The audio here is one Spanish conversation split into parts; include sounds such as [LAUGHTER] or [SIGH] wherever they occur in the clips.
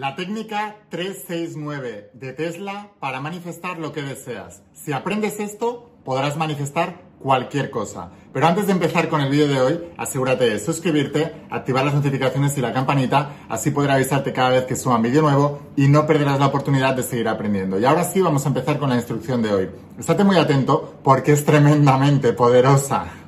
La técnica 369 de Tesla para manifestar lo que deseas. Si aprendes esto, podrás manifestar cualquier cosa. Pero antes de empezar con el vídeo de hoy, asegúrate de suscribirte, activar las notificaciones y la campanita, así podré avisarte cada vez que suba un vídeo nuevo y no perderás la oportunidad de seguir aprendiendo. Y ahora sí, vamos a empezar con la instrucción de hoy. Estate muy atento porque es tremendamente poderosa.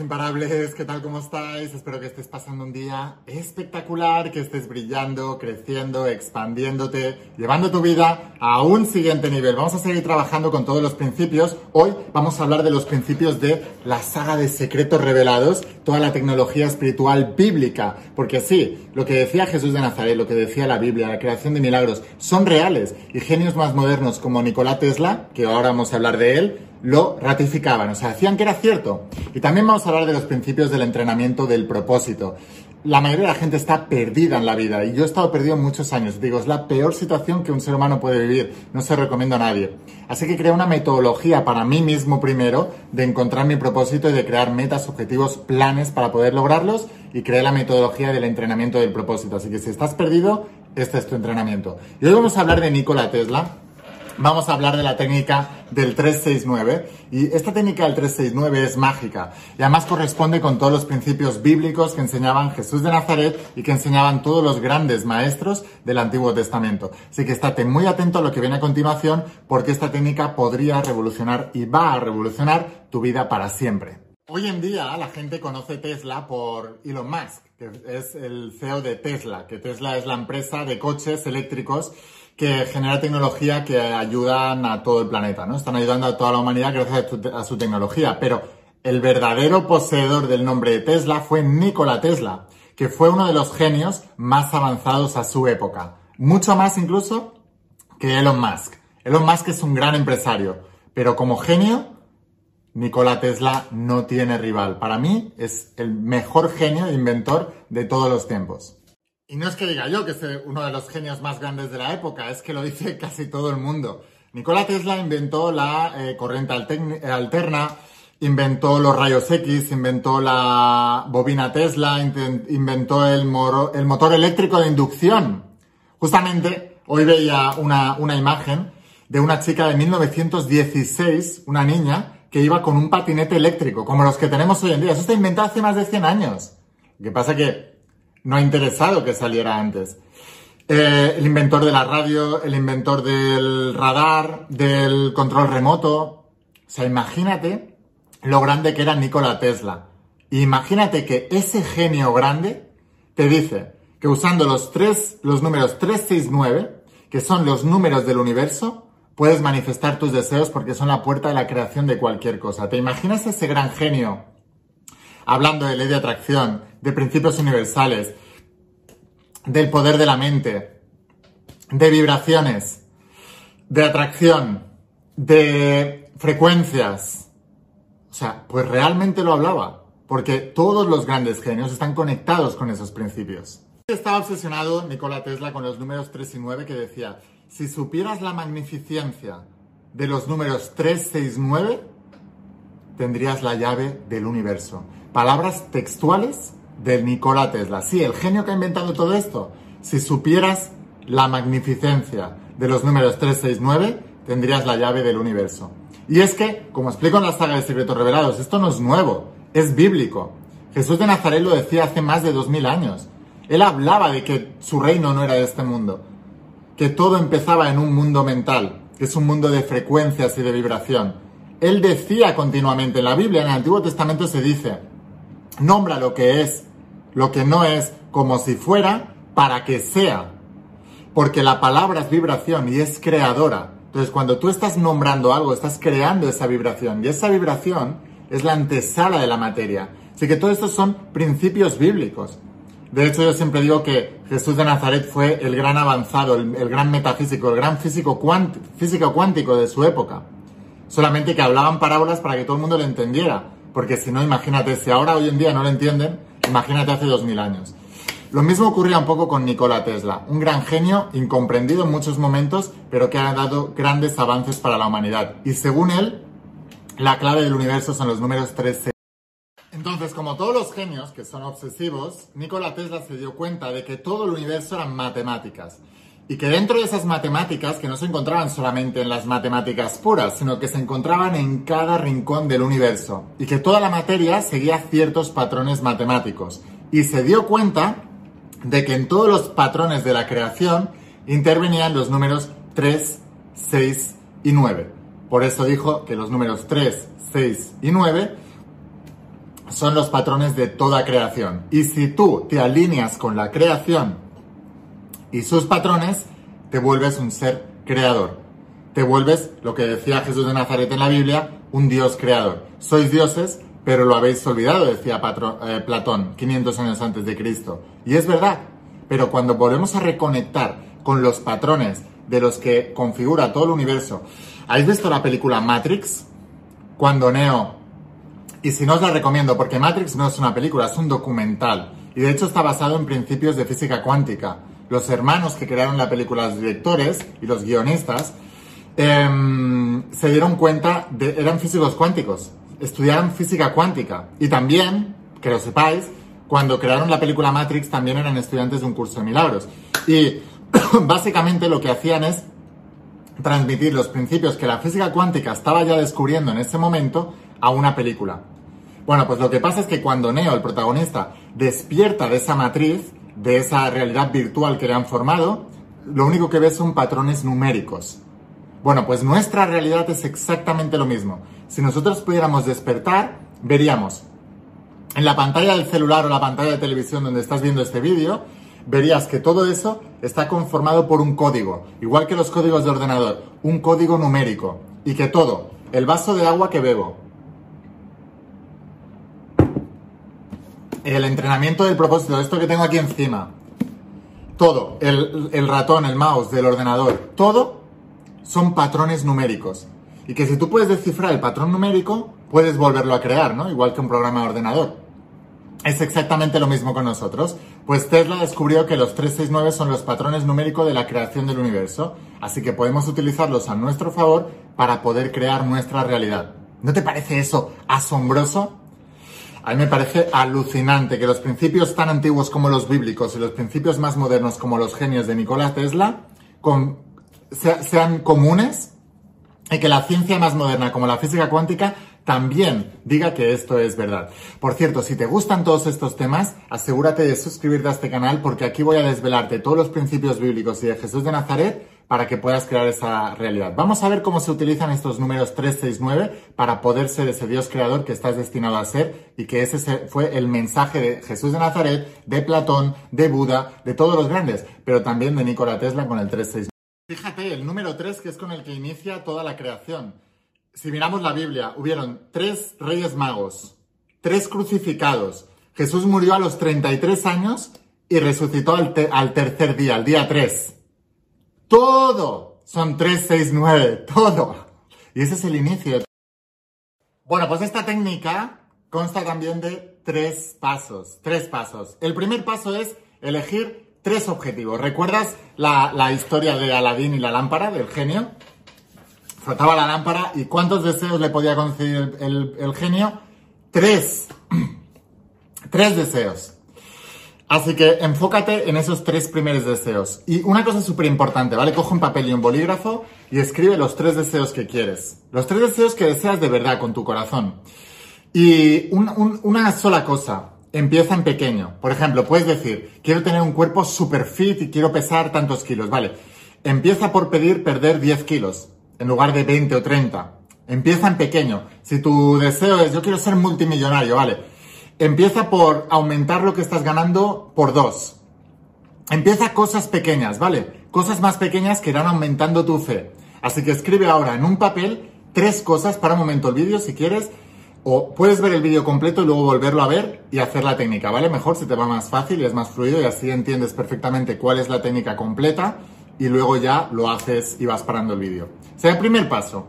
Imparables, ¿qué tal? ¿Cómo estáis? Espero que estés pasando un día espectacular, que estés brillando, creciendo, expandiéndote, llevando tu vida a un siguiente nivel. Vamos a seguir trabajando con todos los principios. Hoy vamos a hablar de los principios de la saga de secretos revelados, toda la tecnología espiritual bíblica. Porque sí, lo que decía Jesús de Nazaret, lo que decía la Biblia, la creación de milagros, son reales. Y genios más modernos como Nikola Tesla, que ahora vamos a hablar de él, lo ratificaban, o sea, decían que era cierto. Y también vamos a hablar de los principios del entrenamiento del propósito. La mayoría de la gente está perdida en la vida y yo he estado perdido muchos años. Digo, es la peor situación que un ser humano puede vivir. No se recomiendo a nadie. Así que creé una metodología para mí mismo primero de encontrar mi propósito y de crear metas, objetivos, planes para poder lograrlos y creé la metodología del entrenamiento del propósito. Así que si estás perdido, este es tu entrenamiento. Y hoy vamos a hablar de Nikola Tesla vamos a hablar de la técnica del 369 y esta técnica del 369 es mágica y además corresponde con todos los principios bíblicos que enseñaban Jesús de Nazaret y que enseñaban todos los grandes maestros del Antiguo Testamento. Así que estate muy atento a lo que viene a continuación porque esta técnica podría revolucionar y va a revolucionar tu vida para siempre. Hoy en día la gente conoce Tesla por Elon Musk, que es el CEO de Tesla, que Tesla es la empresa de coches eléctricos que genera tecnología que ayudan a todo el planeta, ¿no? Están ayudando a toda la humanidad gracias a, su tecnología, pero el verdadero poseedor del nombre de Tesla fue Nikola Tesla, que fue uno de los genios más avanzados a su época. Mucho más incluso que Elon Musk. Elon Musk es un gran empresario, pero como genio, Nikola Tesla no tiene rival. Para mí es el mejor genio e inventor de todos los tiempos. Y no es que diga yo que es uno de los genios más grandes de la época, es que lo dice [LAUGHS] casi todo el mundo. Nikola Tesla inventó la eh, corriente alterna, inventó los rayos X, inventó la bobina Tesla, inventó el, motor eléctrico de inducción. Justamente hoy veía una, una imagen de una chica de 1916, una niña, que iba con un patinete eléctrico, como los que tenemos hoy en día. Eso está inventado hace más de 100 años. Lo que pasa que no ha interesado que saliera antes. Eh, el inventor de la radio, el inventor del radar, del control remoto. O sea, imagínate lo grande que era Nikola Tesla. Imagínate que ese genio grande te dice que usando los tres, los números 369, que son los números del universo, puedes manifestar tus deseos porque son la puerta de la creación de cualquier cosa. ¿Te imaginas ese gran genio hablando de ley de atracción, de principios universales, del poder de la mente, de vibraciones, de atracción, de frecuencias. O sea, pues realmente lo hablaba, porque todos los grandes genios están conectados con esos principios. Estaba obsesionado Nikola Tesla con los números 3 y 9 que decía, si supieras la magnificencia de los números 3, 6, 9, tendrías la llave del universo. Palabras textuales de Nikola Tesla. Sí, el genio que ha inventado todo esto. Si supieras la magnificencia de los números 369, tendrías la llave del universo. Y es que, como explico en la saga de Secretos Revelados, esto no es nuevo, es bíblico. Jesús de Nazaret lo decía hace más de 2000 años. Él hablaba de que su reino no era de este mundo, que todo empezaba en un mundo mental, que es un mundo de frecuencias y de vibración. Él decía continuamente en la Biblia, en el Antiguo Testamento se dice, Nombra lo que es, lo que no es, como si fuera, para que sea. Porque la palabra es vibración y es creadora. Entonces, cuando tú estás nombrando algo, estás creando esa vibración. Y esa vibración es la antesala de la materia. Así que todo estos son principios bíblicos. De hecho, yo siempre digo que Jesús de Nazaret fue el gran avanzado, el, gran metafísico, el gran físico, físico cuántico de su época. Solamente que hablaban parábolas para que todo el mundo lo entendiera. Porque si no, imagínate, si ahora hoy en día no lo entienden, imagínate hace dos mil años. Lo mismo ocurría un poco con Nikola Tesla, un gran genio, incomprendido en muchos momentos, pero que ha dado grandes avances para la humanidad. Y según él, la clave del universo son los números 3, Entonces, como todos los genios que son obsesivos, Nikola Tesla se dio cuenta de que todo el universo eran matemáticas. Y que dentro de esas matemáticas, que no se encontraban solamente en las matemáticas puras, sino que se encontraban en cada rincón del universo. Y que toda la materia seguía ciertos patrones matemáticos. Y se dio cuenta de que en todos los patrones de la creación intervenían los números 3, 6 y 9. Por eso dijo que los números 3, 6 y 9 son los patrones de toda creación. Y si tú te alineas con la creación y sus patrones, te vuelves un ser creador. Te vuelves, lo que decía Jesús de Nazaret en la Biblia, un Dios creador. Sois dioses, pero lo habéis olvidado, decía eh, Platón 500 años antes de Cristo. Y es verdad, pero cuando volvemos a reconectar con los patrones de los que configura todo el universo, ¿habéis visto la película Matrix? Cuando Neo, y si no os la recomiendo, porque Matrix no es una película, es un documental, y de hecho está basado en principios de física cuántica. Los hermanos que crearon la película, los directores y los guionistas, em, se dieron cuenta de, eran físicos cuánticos, estudiaron física cuántica. Y también, que lo sepáis, cuando crearon la película Matrix también eran estudiantes de un curso de milagros. Y [COUGHS] básicamente lo que hacían es transmitir los principios que la física cuántica estaba ya descubriendo en ese momento a una película. Bueno, pues lo que pasa es que cuando Neo, el protagonista, despierta de esa matriz, de esa realidad virtual que le han formado, lo único que ve son patrones numéricos. Bueno, pues nuestra realidad es exactamente lo mismo. Si nosotros pudiéramos despertar, veríamos en la pantalla del celular o la pantalla de televisión donde estás viendo este vídeo, verías que todo eso está conformado por un código, igual que los códigos de ordenador, un código numérico, y que todo, el vaso de agua que bebo, el entrenamiento del propósito, esto que tengo aquí encima, todo, el, ratón, el mouse del ordenador, todo son patrones numéricos. Y que si tú puedes descifrar el patrón numérico, puedes volverlo a crear, ¿no? Igual que un programa de ordenador. Es exactamente lo mismo con nosotros. Pues Tesla descubrió que los 369 son los patrones numéricos de la creación del universo, así que podemos utilizarlos a nuestro favor para poder crear nuestra realidad. ¿No te parece eso asombroso? A mí me parece alucinante que los principios tan antiguos como los bíblicos y los principios más modernos como los genios de Nikola Tesla sean comunes y que la ciencia más moderna como la física cuántica también diga que esto es verdad. Por cierto, si te gustan todos estos temas, asegúrate de suscribirte a este canal porque aquí voy a desvelarte todos los principios bíblicos y de Jesús de Nazaret para que puedas crear esa realidad. Vamos a ver cómo se utilizan estos números 369 para poder ser ese Dios creador que estás destinado a ser y que ese fue el mensaje de Jesús de Nazaret, de Platón, de Buda, de todos los grandes, pero también de Nikola Tesla con el 369. Fíjate, el número 3 que es con el que inicia toda la creación. Si miramos la Biblia, hubieron tres reyes magos, tres crucificados. Jesús murió a los 33 años y resucitó al, tercer día, al día 3. Todo son 3, 6, 9, todo. Y ese es el inicio. Bueno, pues esta técnica consta también de tres pasos, tres pasos. El primer paso es elegir tres objetivos. ¿Recuerdas la, historia de Aladín y la lámpara, del genio? Frotaba la lámpara y ¿cuántos deseos le podía conceder el, genio? Tres. [CLEARS THROAT] tres deseos. Así que enfócate en esos tres primeros deseos. Y una cosa súper importante, ¿vale? Coge un papel y un bolígrafo y escribe los tres deseos que quieres. Los tres deseos que deseas de verdad con tu corazón. Y una sola cosa, empieza en pequeño. Por ejemplo, puedes decir, quiero tener un cuerpo super fit y quiero pesar tantos kilos. Vale, empieza por pedir perder 10 kilos en lugar de 20 o 30. Empieza en pequeño. Si tu deseo es, yo quiero ser multimillonario, vale. Empieza por aumentar lo que estás ganando por dos. Empieza cosas pequeñas, ¿vale? Cosas más pequeñas que irán aumentando tu fe. Así que escribe ahora en un papel tres cosas para un momento el vídeo si quieres o puedes ver el vídeo completo y luego volverlo a ver y hacer la técnica, ¿vale? Mejor se te va más fácil y es más fluido y así entiendes perfectamente cuál es la técnica completa y luego ya lo haces y vas parando el vídeo. O sea, el primer paso,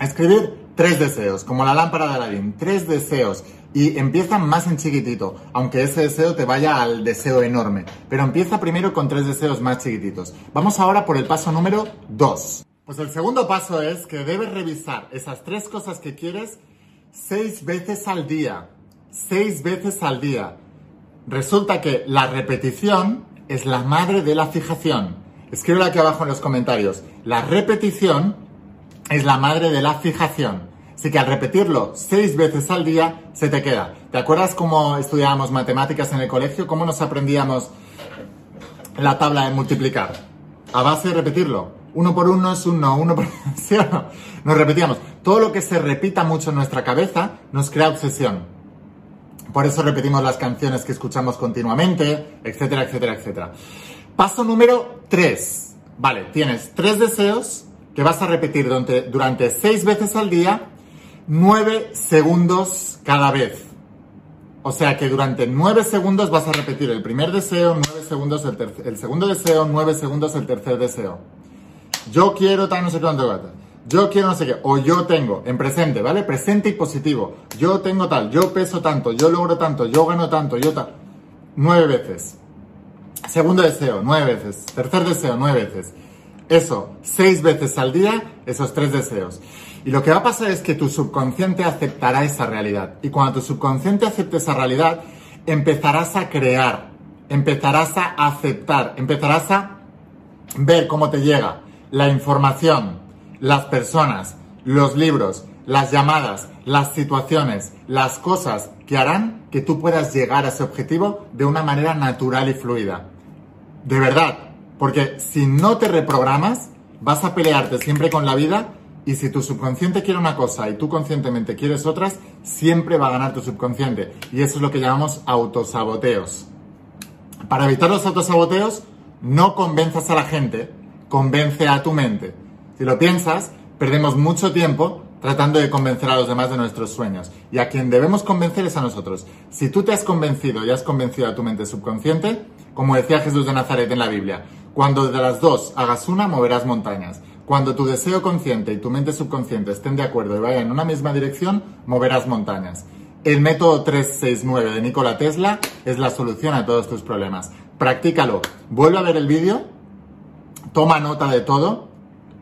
escribir tres deseos, como la lámpara de Aladín, tres deseos. Y empieza más en chiquitito, aunque ese deseo te vaya al deseo enorme. Pero empieza primero con tres deseos más chiquititos. Vamos ahora por el paso número dos. Pues el segundo paso es que debes revisar esas tres cosas que quieres seis veces al día. Seis veces al día. Resulta que la repetición es la madre de la fijación. Escríbelo aquí abajo en los comentarios. La repetición es la madre de la fijación. Así que al repetirlo seis veces al día, se te queda. ¿Te acuerdas cómo estudiábamos matemáticas en el colegio? ¿Cómo nos aprendíamos la tabla de multiplicar? A base de repetirlo. Uno por uno es uno, uno por... ¿Sí o no? Nos repetíamos. Todo lo que se repita mucho en nuestra cabeza nos crea obsesión. Por eso repetimos las canciones que escuchamos continuamente, etcétera, etcétera, etcétera. Paso número 3. Vale, tienes tres deseos que vas a repetir durante, durante seis veces al día, nueve segundos cada vez. O sea que durante nueve segundos vas a repetir el primer deseo, nueve segundos el, el segundo deseo, nueve segundos el tercer deseo. Yo quiero tal, no sé cuánto, yo quiero no sé qué, o yo tengo, en presente, ¿vale? Presente y positivo. Yo tengo tal, yo peso tanto, yo logro tanto, yo gano tanto, yo tal. Nueve veces. Segundo deseo, nueve veces. Tercer deseo, nueve veces eso seis veces al día, esos tres deseos. Y lo que va a pasar es que tu subconsciente aceptará esa realidad. Y cuando tu subconsciente acepte esa realidad, empezarás a crear, empezarás a aceptar, empezarás a ver cómo te llega la información, las personas, los libros, las llamadas, las situaciones, las cosas que harán que tú puedas llegar a ese objetivo de una manera natural y fluida. De verdad, porque si no te reprogramas, vas a pelearte siempre con la vida y si tu subconsciente quiere una cosa y tú conscientemente quieres otras, siempre va a ganar tu subconsciente. Y eso es lo que llamamos autosaboteos. Para evitar los autosaboteos, no convenzas a la gente, convence a tu mente. Si lo piensas, perdemos mucho tiempo tratando de convencer a los demás de nuestros sueños. Y a quien debemos convencer es a nosotros. Si tú te has convencido y has convencido a tu mente subconsciente, como decía Jesús de Nazaret en la Biblia, cuando de las dos hagas una, moverás montañas. Cuando tu deseo consciente y tu mente subconsciente estén de acuerdo y vayan en una misma dirección, moverás montañas. El método 369 de Nikola Tesla es la solución a todos tus problemas. Practícalo. Vuelve a ver el vídeo, toma nota de todo,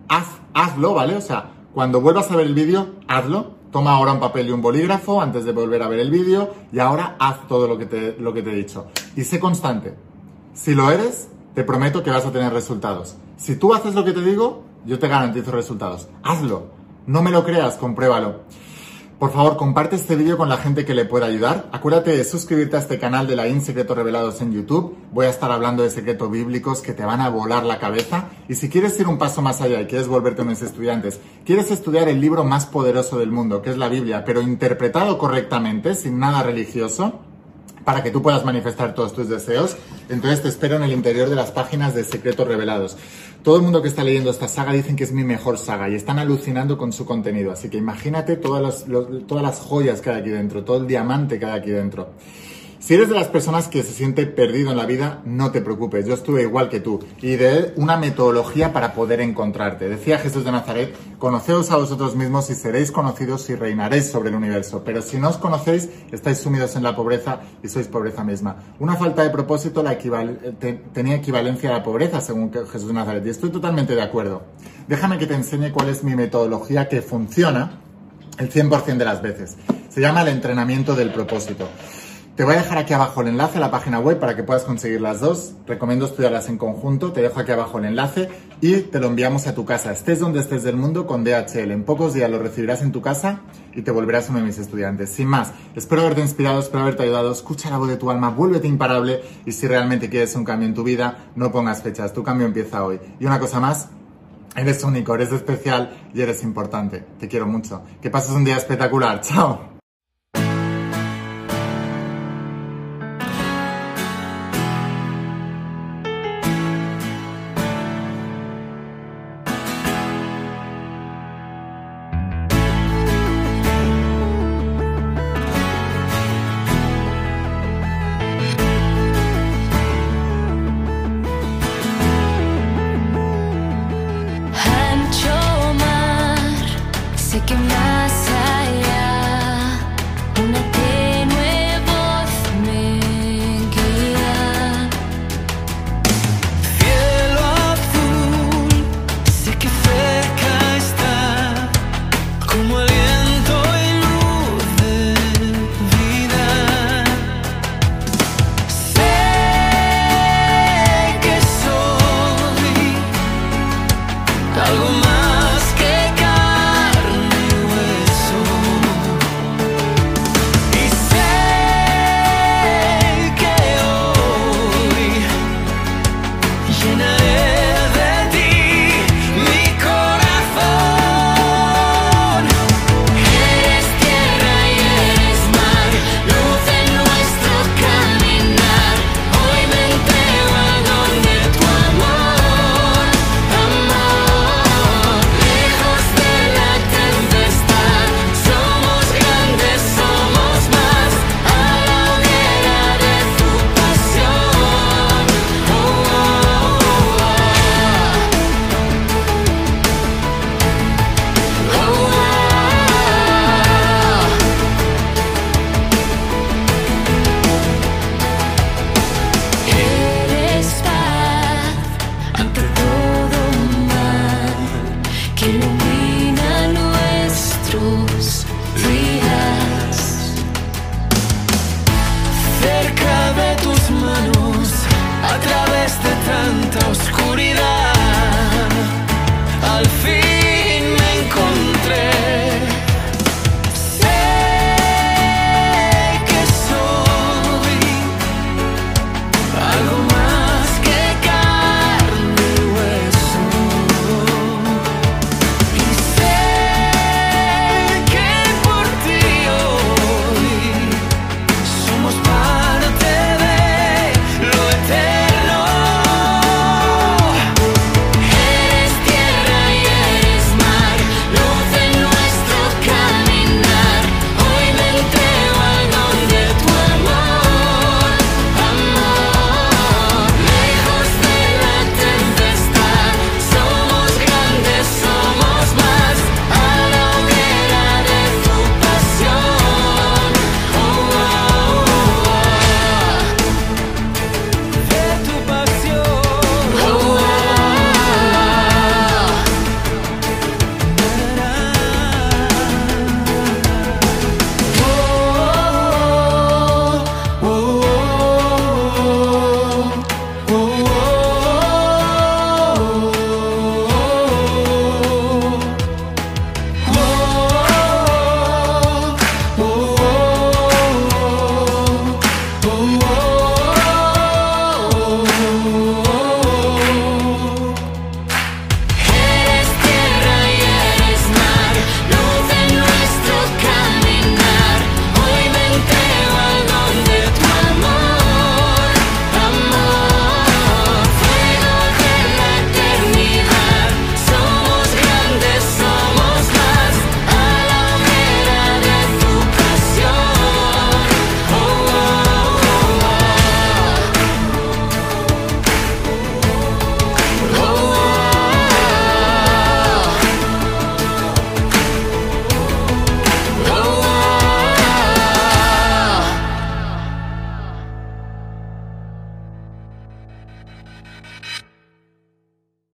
haz, hazlo, ¿vale? O sea, cuando vuelvas a ver el vídeo, hazlo. Toma ahora un papel y un bolígrafo antes de volver a ver el vídeo y ahora haz todo lo que te, lo que te he dicho. Y sé constante. Si lo eres, te prometo que vas a tener resultados. Si tú haces lo que te digo, yo te garantizo resultados. Hazlo. No me lo creas, compruébalo. Por favor, comparte este vídeo con la gente que le pueda ayudar. Acuérdate de suscribirte a este canal de la IN Secretos Revelados en YouTube. Voy a estar hablando de secretos bíblicos que te van a volar la cabeza. Y si quieres ir un paso más allá y quieres volverte unos estudiantes, quieres estudiar el libro más poderoso del mundo, que es la Biblia, pero interpretado correctamente, sin nada religioso, para que tú puedas manifestar todos tus deseos. Entonces te espero en el interior de las páginas de Secretos Revelados. Todo el mundo que está leyendo esta saga dicen que es mi mejor saga y están alucinando con su contenido. Así que imagínate todas las, todas las joyas que hay aquí dentro, todo el diamante que hay aquí dentro. Si eres de las personas que se siente perdido en la vida, no te preocupes, yo estuve igual que tú y de una metodología para poder encontrarte. Decía Jesús de Nazaret, conoceos a vosotros mismos y seréis conocidos y reinaréis sobre el universo, pero si no os conocéis, estáis sumidos en la pobreza y sois pobreza misma. Una falta de propósito la tenía equivalencia a la pobreza, según Jesús de Nazaret, y estoy totalmente de acuerdo. Déjame que te enseñe cuál es mi metodología que funciona el 100% de las veces. Se llama el entrenamiento del propósito. Te voy a dejar aquí abajo el enlace a la página web para que puedas conseguir las dos. Recomiendo estudiarlas en conjunto. Te dejo aquí abajo el enlace y te lo enviamos a tu casa. Estés donde estés del mundo con DHL. En pocos días lo recibirás en tu casa y te volverás uno de mis estudiantes. Sin más, espero haberte inspirado, espero haberte ayudado. Escucha la voz de tu alma, vuélvete imparable y si realmente quieres un cambio en tu vida, no pongas fechas. Tu cambio empieza hoy. Y una cosa más, Eres único, eres especial y eres importante. Te quiero mucho. Que pases un día espectacular. Chao.